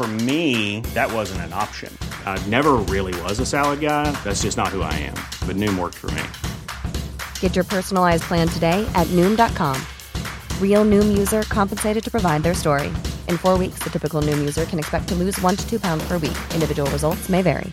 For me, that wasn't an option. I never really was a salad guy. That's just not who I am. But Noom worked for me. Get your personalized plan today at Noom.com. Real Noom user compensated to provide their story. In four weeks, the typical Noom user can expect to lose one to two pounds per week. Individual results may vary.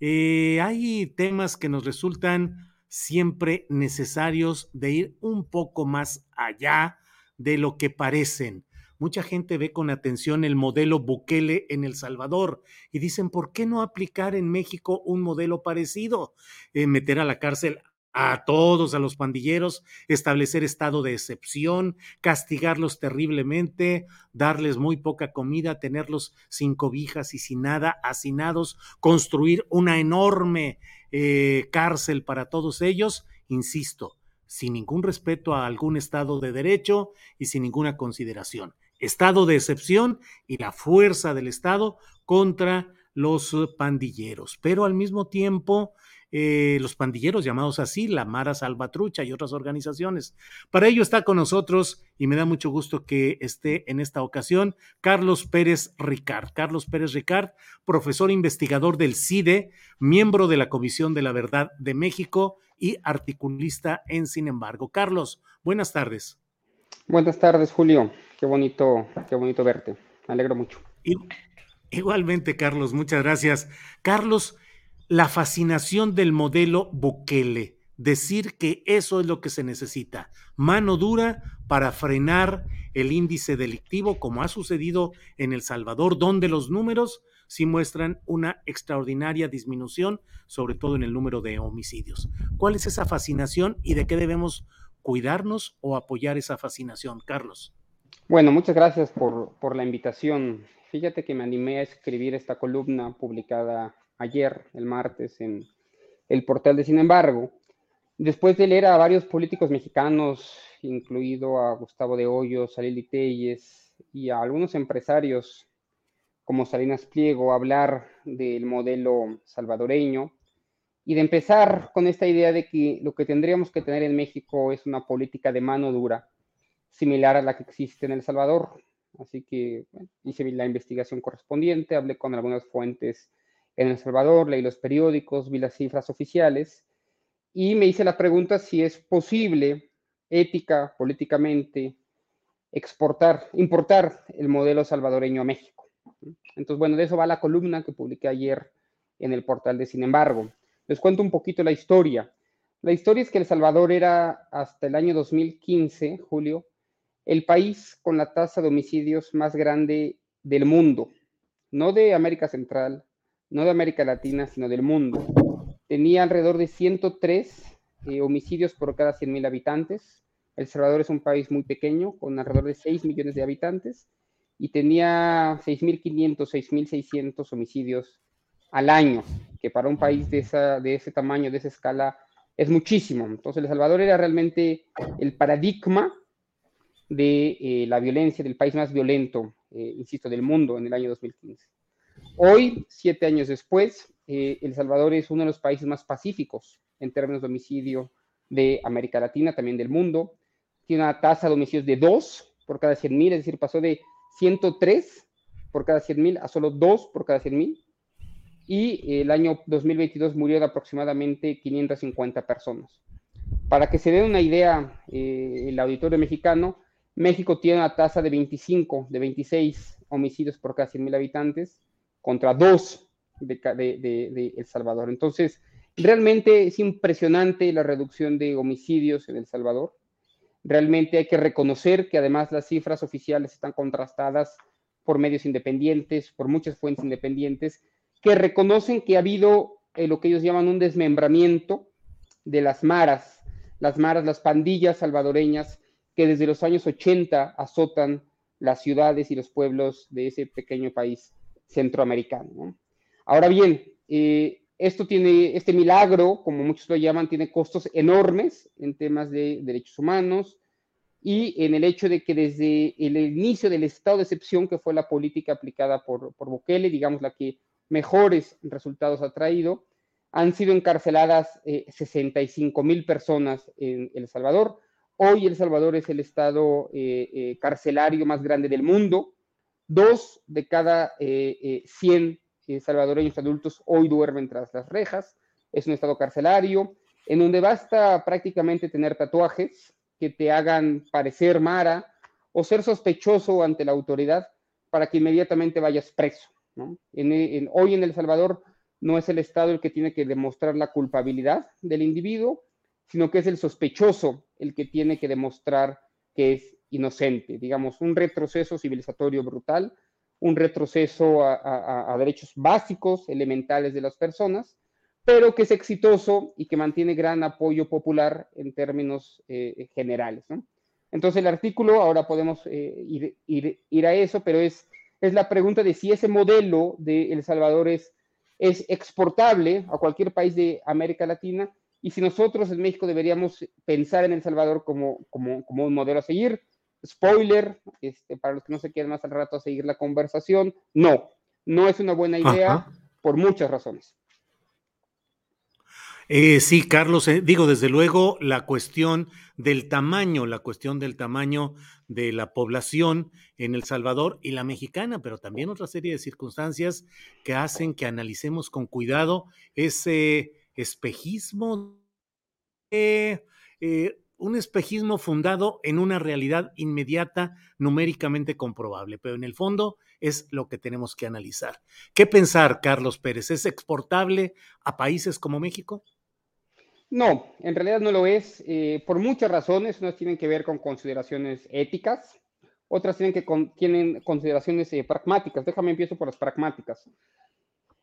Eh, hay temas que nos resultan siempre necesarios de ir un poco más allá de lo que parecen. Mucha gente ve con atención el modelo Bukele en El Salvador y dicen, ¿por qué no aplicar en México un modelo parecido? Eh, meter a la cárcel a todos, a los pandilleros, establecer estado de excepción, castigarlos terriblemente, darles muy poca comida, tenerlos sin cobijas y sin nada, hacinados, construir una enorme eh, cárcel para todos ellos, insisto, sin ningún respeto a algún Estado de Derecho y sin ninguna consideración. Estado de excepción y la fuerza del Estado contra los pandilleros. Pero al mismo tiempo, eh, los pandilleros llamados así, la Mara Salvatrucha y otras organizaciones. Para ello está con nosotros y me da mucho gusto que esté en esta ocasión Carlos Pérez Ricard. Carlos Pérez Ricard, profesor investigador del CIDE, miembro de la Comisión de la Verdad de México y articulista en Sin embargo. Carlos, buenas tardes. Buenas tardes, Julio. Qué bonito, qué bonito verte. Me alegro mucho. igualmente, Carlos, muchas gracias. Carlos, la fascinación del modelo Bukele, decir que eso es lo que se necesita, mano dura para frenar el índice delictivo, como ha sucedido en El Salvador, donde los números sí muestran una extraordinaria disminución, sobre todo en el número de homicidios. ¿Cuál es esa fascinación y de qué debemos cuidarnos o apoyar esa fascinación, Carlos? Bueno, muchas gracias por, por la invitación. Fíjate que me animé a escribir esta columna publicada ayer, el martes, en el portal de Sin embargo, después de leer a varios políticos mexicanos, incluido a Gustavo de Hoyos, a Lili Telles y a algunos empresarios como Salinas Pliego, hablar del modelo salvadoreño y de empezar con esta idea de que lo que tendríamos que tener en México es una política de mano dura, similar a la que existe en El Salvador. Así que hice la investigación correspondiente, hablé con algunas fuentes en El Salvador, leí los periódicos, vi las cifras oficiales y me hice la pregunta si es posible, ética, políticamente, exportar, importar el modelo salvadoreño a México. Entonces, bueno, de eso va la columna que publiqué ayer en el portal de Sin embargo. Les cuento un poquito la historia. La historia es que El Salvador era hasta el año 2015, Julio, el país con la tasa de homicidios más grande del mundo, no de América Central, no de América Latina, sino del mundo. Tenía alrededor de 103 eh, homicidios por cada 100.000 habitantes. El Salvador es un país muy pequeño, con alrededor de 6 millones de habitantes, y tenía 6.500, 6.600 homicidios al año, que para un país de, esa, de ese tamaño, de esa escala, es muchísimo. Entonces, El Salvador era realmente el paradigma de eh, la violencia, del país más violento, eh, insisto, del mundo en el año 2015. Hoy, siete años después, eh, El Salvador es uno de los países más pacíficos en términos de homicidio de América Latina, también del mundo. Tiene una tasa de homicidios de 2 por cada 100.000, es decir, pasó de 103 por cada 100.000 a solo 2 por cada 100.000. Y el año 2022 murieron aproximadamente 550 personas. Para que se den una idea, el auditorio mexicano, México tiene una tasa de 25, de 26 homicidios por cada 100.000 habitantes, contra 2 de, El Salvador. Entonces, realmente es impresionante la reducción de homicidios en El Salvador. Realmente hay que reconocer que además las cifras oficiales están contrastadas por medios independientes, por muchas fuentes independientes, que reconocen que ha habido eh, lo que ellos llaman un desmembramiento de las maras, las maras, las pandillas salvadoreñas que desde los años 80 azotan las ciudades y los pueblos de ese pequeño país centroamericano. Ahora bien, eh, esto tiene, este milagro, como muchos lo llaman, tiene costos enormes en temas de derechos humanos y en el hecho de que desde el inicio del estado de excepción, que fue la política aplicada por, por Bukele, digamos la que mejores resultados ha traído, han sido encarceladas 65 eh, mil personas en El Salvador. Hoy El Salvador es el estado eh, carcelario más grande del mundo. Dos de cada 100 salvadoreños adultos hoy duermen tras las rejas. Es un estado carcelario en donde basta prácticamente tener tatuajes que te hagan parecer Mara o ser sospechoso ante la autoridad para que inmediatamente vayas preso. hoy en El Salvador no es el Estado el que tiene que demostrar la culpabilidad del individuo, sino que es el sospechoso el que tiene que demostrar que es inocente, digamos, un retroceso civilizatorio brutal un retroceso a, derechos básicos, elementales de las personas, pero que es exitoso y que mantiene gran apoyo popular en términos eh, generales. Entonces el artículo, ahora podemos eh, ir, a eso, pero es, es la pregunta de si ese modelo de El Salvador es, es exportable a cualquier país de América Latina y si nosotros en México deberíamos pensar en El Salvador como, como, como un modelo a seguir Spoiler, este, para los que no se quieran más al rato a seguir la conversación, no, no es una buena idea por muchas razones. Eh, sí, Carlos, eh, digo, desde luego la cuestión del tamaño, la cuestión del tamaño de la población en El Salvador y la mexicana, pero también otra serie de circunstancias que hacen que analicemos con cuidado ese espejismo eh, un espejismo fundado en una realidad inmediata, numéricamente comprobable, pero en el fondo es lo que tenemos que analizar. ¿Qué pensar, Carlos Pérez? ¿Es exportable a países como México? No, en realidad no lo es, eh, por muchas razones. Unas tienen que ver con consideraciones éticas, otras tienen, que tienen consideraciones eh, pragmáticas. Déjame empiezo por las pragmáticas.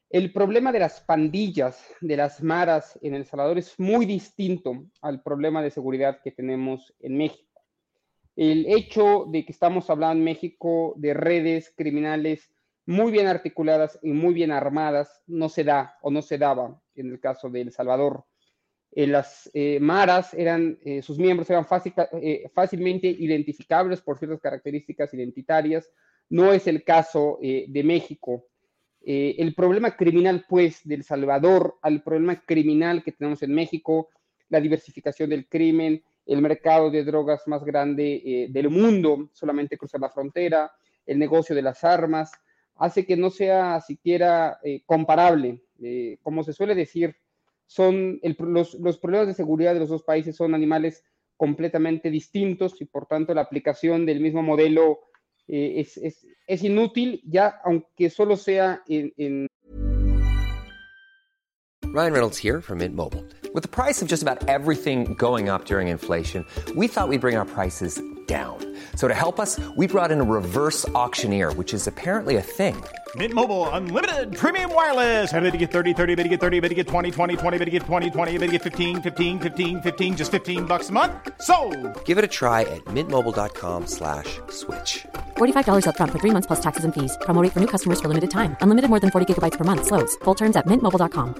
El problema de las pandillas, de las maras en El Salvador es muy distinto al problema de seguridad que tenemos en México. El hecho de que estamos hablando en México de redes criminales muy bien articuladas y muy bien armadas no se da o no se daba en el caso de El Salvador. Eh, las eh, maras eran, eh, sus miembros eran fácilmente identificables por ciertas características identitarias. No es el caso de México eh, el problema criminal, pues, del Salvador al problema criminal que tenemos en México, la diversificación del crimen, el mercado de drogas más grande eh, del mundo, solamente cruzar la frontera, el negocio de las armas, hace que no sea siquiera eh, comparable. como se suele decir, son los, los problemas de seguridad de los dos países son animales completamente distintos y por tanto la aplicación del mismo modelo eh, es, es, es, inútil ya aunque solo sea en, en... Ryan Reynolds here from Mint Mobile. With the price of just about everything going up during inflation, we thought we'd bring our prices down. So to help us, we brought in a reverse auctioneer, which is apparently a thing. Mint Mobile unlimited premium wireless. Ready to get 30, 30, bit to get 30, bit to get 20, 20, 20, bit to get 20, 20, bit to get 15, 15, 15, 15 just 15 bucks a month. So, Give it a try at mintmobile.com/switch. slash $45 up front for 3 months plus taxes and fees. Promo for new customers for limited time. Unlimited more than 40 gigabytes per month slows. Full terms at mintmobile.com.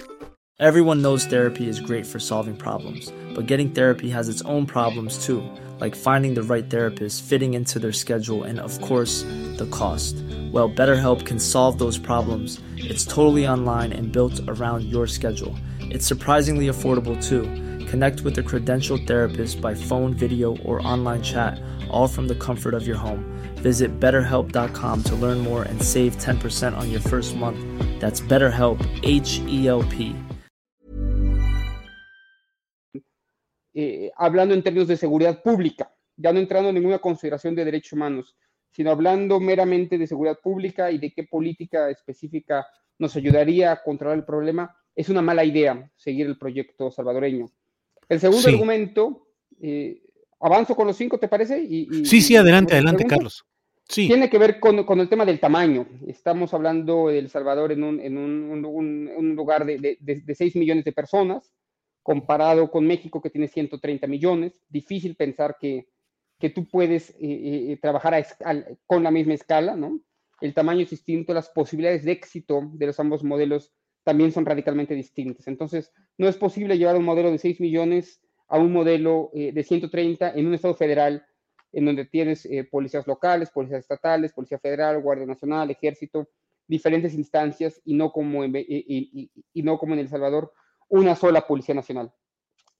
Everyone knows therapy is great for solving problems, but getting therapy has its own problems too, like finding the right therapist, fitting into their schedule, and of course, the cost. Well, BetterHelp can solve those problems. It's totally online and built around your schedule. It's surprisingly affordable too. Connect with a credentialed therapist by phone, video, or online chat, all from the comfort of your home. Visit betterhelp.com to learn more and save 10% on your first month. That's BetterHelp, H E L P. Eh, hablando en términos de seguridad pública, ya no entrando en ninguna consideración de derechos humanos. sino hablando meramente de seguridad pública y de qué política específica nos ayudaría a controlar el problema, es una mala idea seguir el proyecto salvadoreño. El segundo argumento, eh, avanzo con los cinco, ¿te parece? Y, sí, sí, adelante, adelante, Carlos. Sí. Tiene que ver con, con, el tema del tamaño. Estamos hablando de El Salvador en un, en un, un, lugar de, de, de, 6 millones de personas, comparado con México que tiene 130 millones. Difícil pensar que, que tú puedes eh, eh, trabajar con la misma escala, ¿no? El tamaño es distinto, las posibilidades de éxito de los ambos modelos también son radicalmente distintas. Entonces, no es posible llevar un modelo de 6 millones a un modelo eh, de 130 en un estado federal en donde tienes eh, policías locales, policías estatales, policía federal, guardia nacional, ejército, diferentes instancias y no como en, y, no como en El Salvador, una sola policía nacional.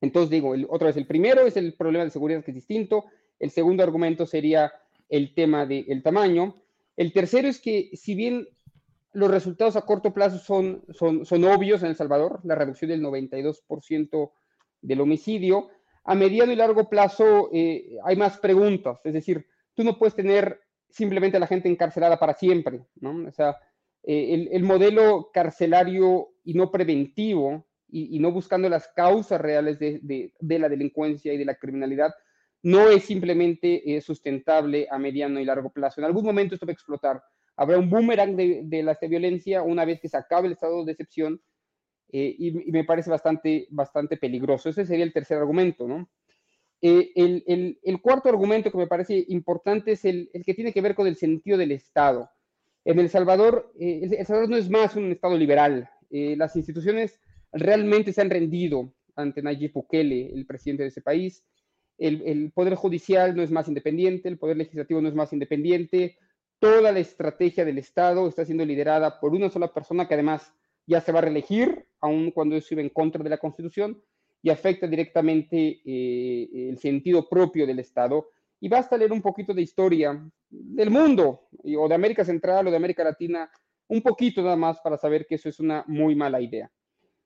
Entonces digo, otra vez, el primero es el problema de seguridad que es distinto, el segundo argumento sería el tema del tamaño, el tercero es que si bien los resultados a corto plazo son, son, son obvios en El Salvador, la reducción del 92% del homicidio, a mediano y largo plazo eh, hay más preguntas, es decir, tú no puedes tener simplemente a la gente encarcelada para siempre, ¿no? O sea, eh, el, modelo carcelario y no preventivo y, no buscando las causas reales de, la delincuencia y de la criminalidad no es simplemente eh, sustentable a mediano y largo plazo. En algún momento esto va a explotar. Habrá un boomerang de, de la violencia una vez que se acabe el estado de excepción eh, y, me parece bastante, bastante peligroso. Ese sería el tercer argumento, ¿no? Eh, el, el, cuarto argumento que me parece importante es el, el, que tiene que ver con el sentido del Estado. En El Salvador, eh, El Salvador no es más un Estado liberal. las instituciones realmente se han rendido ante Nayib Bukele, el presidente de ese país. El, el, Poder Judicial no es más independiente, el Poder Legislativo no es más independiente. Toda la estrategia del Estado está siendo liderada por una sola persona que además ya se va a reelegir, aun cuando eso iba en contra de la Constitución, y afecta directamente eh, el sentido propio del Estado. Y basta leer un poquito de historia del mundo, o de América Central o de América Latina, un poquito nada más para saber que eso es una muy mala idea.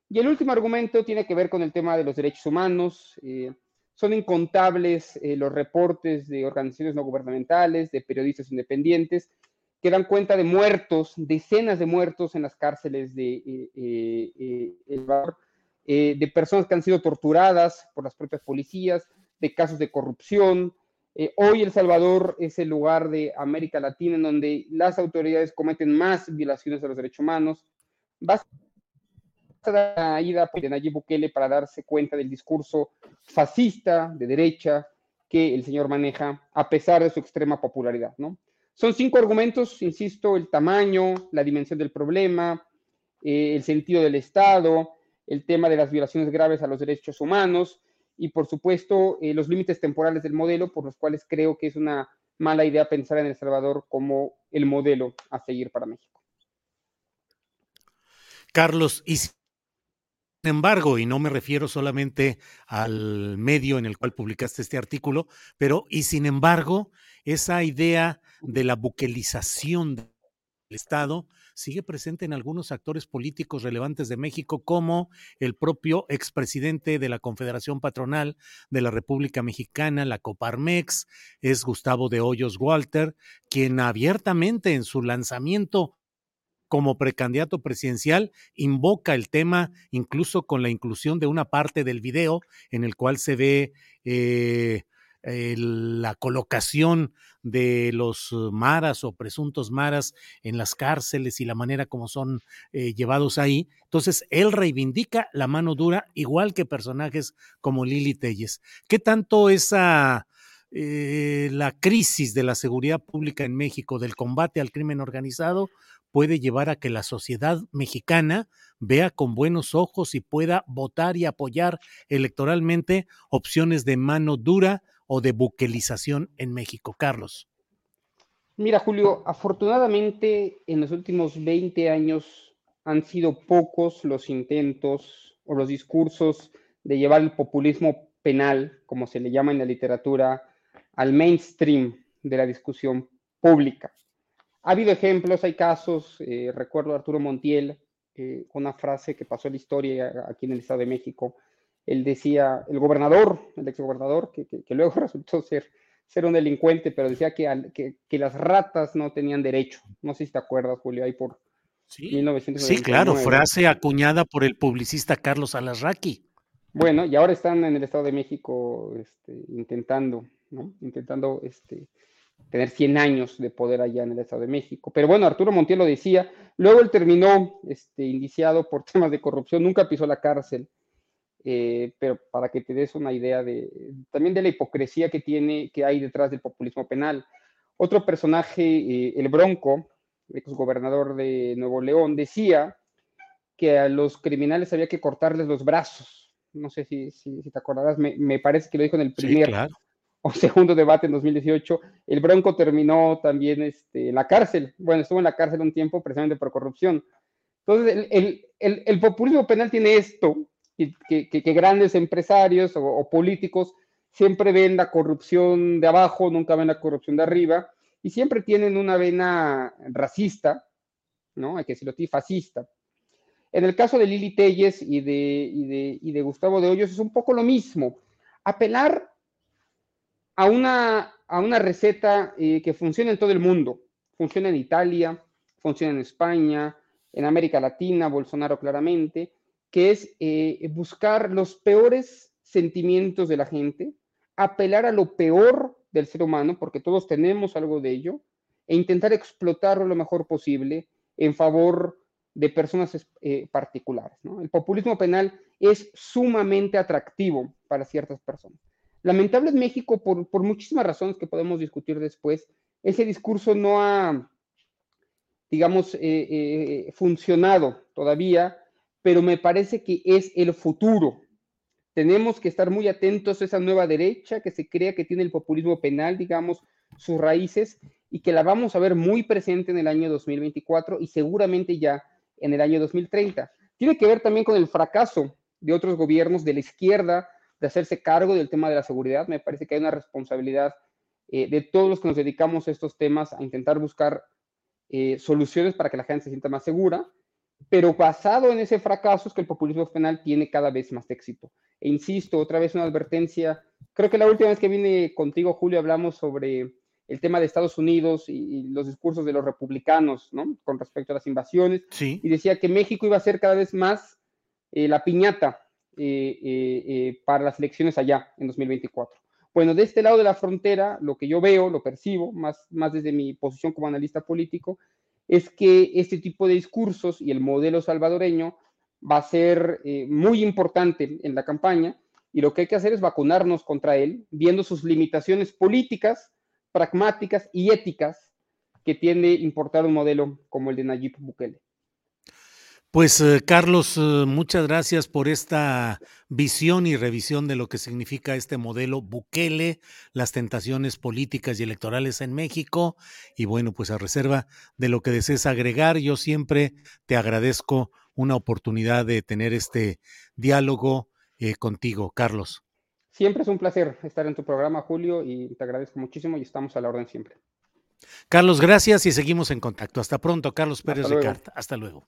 Y el último argumento tiene que ver con el tema de los derechos humanos. Eh, son incontables eh, los reportes de organizaciones no gubernamentales, de periodistas independientes, que dan cuenta de muertos, decenas de muertos en las cárceles de eh, eh, eh, de personas que han sido torturadas por las propias policías, de casos de corrupción. hoy El Salvador es el lugar de América Latina en donde las autoridades cometen más violaciones de los derechos humanos. Basta la ida de Nayib Bukele para darse cuenta del discurso fascista de derecha que el señor maneja, a pesar de su extrema popularidad, ¿no? Son cinco argumentos, insisto, el tamaño, la dimensión del problema, eh, el sentido del Estado, el tema de las violaciones graves a los derechos humanos y, por supuesto, eh, los límites temporales del modelo, por los cuales creo que es una mala idea pensar en El Salvador como el modelo a seguir para México. Carlos, y sin embargo, y no me refiero solamente al medio en el cual publicaste este artículo, pero y sin embargo, esa idea de la buquelización del Estado sigue presente en algunos actores políticos relevantes de México, como el propio expresidente de la Confederación Patronal de la República Mexicana, la Coparmex, es Gustavo de Hoyos Walter, quien abiertamente en su lanzamiento como precandidato presidencial invoca el tema incluso con la inclusión de una parte del video en el cual se ve eh, la colocación de los maras o presuntos maras en las cárceles y la manera como son eh, llevados ahí. Entonces, él reivindica la mano dura, igual que personajes como Lili Telles. ¿Qué tanto esa... Eh, la crisis de la seguridad pública en México, del combate al crimen organizado, puede llevar a que la sociedad mexicana vea con buenos ojos y pueda votar y apoyar electoralmente opciones de mano dura o de buquelización en México. Carlos. Mira, Julio, afortunadamente en los últimos 20 años han sido pocos los intentos o los discursos de llevar el populismo penal, como se le llama en la literatura, al mainstream de la discusión pública. Ha habido ejemplos, hay casos, eh, recuerdo a Arturo Montiel, eh, una frase que pasó en la historia aquí en el Estado de México, él decía, el gobernador, el exgobernador, que, que, luego resultó ser, ser un delincuente, pero decía que, que, que, las ratas no tenían derecho. No sé si te acuerdas, Julio, ahí por, Sí, sí, claro, frase acuñada por el publicista Carlos Alasraqui. Bueno, y ahora están en el Estado de México este, intentando, ¿no? Intentando este, tener 100 años de poder allá en el Estado de México. Pero bueno, Arturo Montiel lo decía, luego él terminó este, indiciado por temas de corrupción, nunca pisó la cárcel, eh, pero para que te des una idea de, también de la hipocresía que tiene, que hay detrás del populismo penal. Otro personaje, eh, el Bronco, gobernador de Nuevo León, decía que a los criminales había que cortarles los brazos. No sé si, si, te acordarás, me, parece que lo dijo en el primer o segundo debate en 2018. El Bronco terminó también este, en la cárcel. Bueno, estuvo en la cárcel un tiempo precisamente por corrupción. Entonces, el, populismo penal tiene esto, que, grandes empresarios o, políticos siempre ven la corrupción de abajo, nunca ven la corrupción de arriba, y siempre tienen una vena racista, ¿no? Hay que decirlo así, fascista. En el caso de Lili Telles y de, de, Gustavo de Hoyos es un poco lo mismo. Apelar a una, a una receta eh, que funciona en todo el mundo. Funciona en Italia, funciona en España, en América Latina, Bolsonaro claramente, que es eh, buscar los peores sentimientos de la gente, apelar a lo peor del ser humano, porque todos tenemos algo de ello, e intentar explotarlo lo mejor posible en favor de personas eh, particulares. El populismo penal es sumamente atractivo para ciertas personas. Lamentable en México, por, muchísimas razones que podemos discutir después, ese discurso no ha, digamos, eh, eh, funcionado todavía, pero me parece que es el futuro tenemos que estar muy atentos a esa nueva derecha que se crea que tiene el populismo penal, digamos, sus raíces y que la vamos a ver muy presente en el año 2024 y seguramente ya en el año 2030. Tiene que ver también con el fracaso de otros gobiernos de la izquierda de hacerse cargo del tema de la seguridad. Me parece que hay una responsabilidad eh, de todos los que nos dedicamos a estos temas a intentar buscar eh, soluciones para que la gente se sienta más segura, pero basado en ese fracaso es que el populismo penal tiene cada vez más éxito. E insisto, otra vez una advertencia. Creo que la última vez que vine contigo, Julio, hablamos sobre el tema de Estados Unidos y, los discursos de los republicanos, ¿no? Con respecto a las invasiones. Sí. Y decía que México iba a ser cada vez más eh, la piñata para las elecciones allá en 2024. Bueno, de este lado de la frontera, lo que yo veo, lo percibo, más, más desde mi posición como analista político, es que este tipo de discursos y el modelo salvadoreño va a ser eh, muy importante en la campaña y lo que hay que hacer es vacunarnos contra él, viendo sus limitaciones políticas, pragmáticas y éticas que tiende importar un modelo como el de Nayib Bukele. Pues eh, Carlos, eh, muchas gracias por esta visión y revisión de lo que significa este modelo Bukele, las tentaciones políticas y electorales en México. Y bueno, pues a reserva de lo que desees agregar, yo siempre te agradezco una oportunidad de tener este diálogo eh, contigo, Carlos. Siempre es un placer estar en tu programa, Julio, y te agradezco muchísimo y estamos a la orden siempre. Carlos, gracias y seguimos en contacto. Hasta pronto, Carlos Pérez Ricard. Hasta luego.